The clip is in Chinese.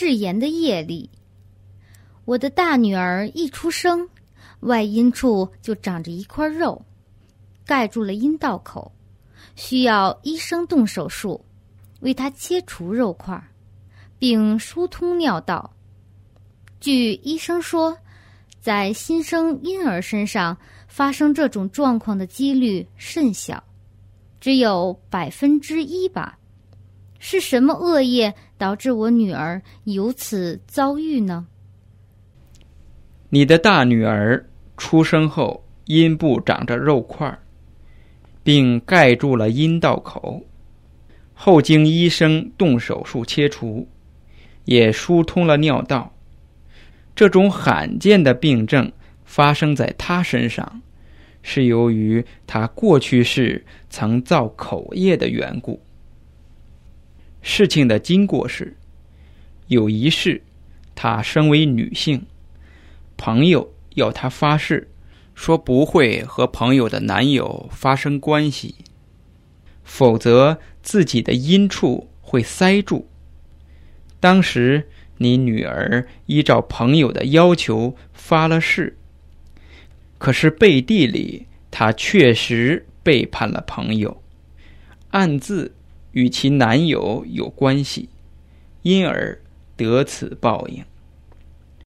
誓言的夜里，我的大女儿一出生，外阴处就长着一块肉，盖住了阴道口，需要医生动手术，为她切除肉块，并疏通尿道。据医生说，在新生婴儿身上发生这种状况的几率甚小，只有百分之一吧。是什么恶业导致我女儿由此遭遇呢？你的大女儿出生后，阴部长着肉块，并盖住了阴道口，后经医生动手术切除，也疏通了尿道。这种罕见的病症发生在她身上，是由于她过去世曾造口业的缘故。事情的经过是，有一世，她身为女性，朋友要她发誓，说不会和朋友的男友发生关系，否则自己的阴处会塞住。当时。你女儿依照朋友的要求发了誓，可是背地里她确实背叛了朋友，暗自与其男友有关系，因而得此报应。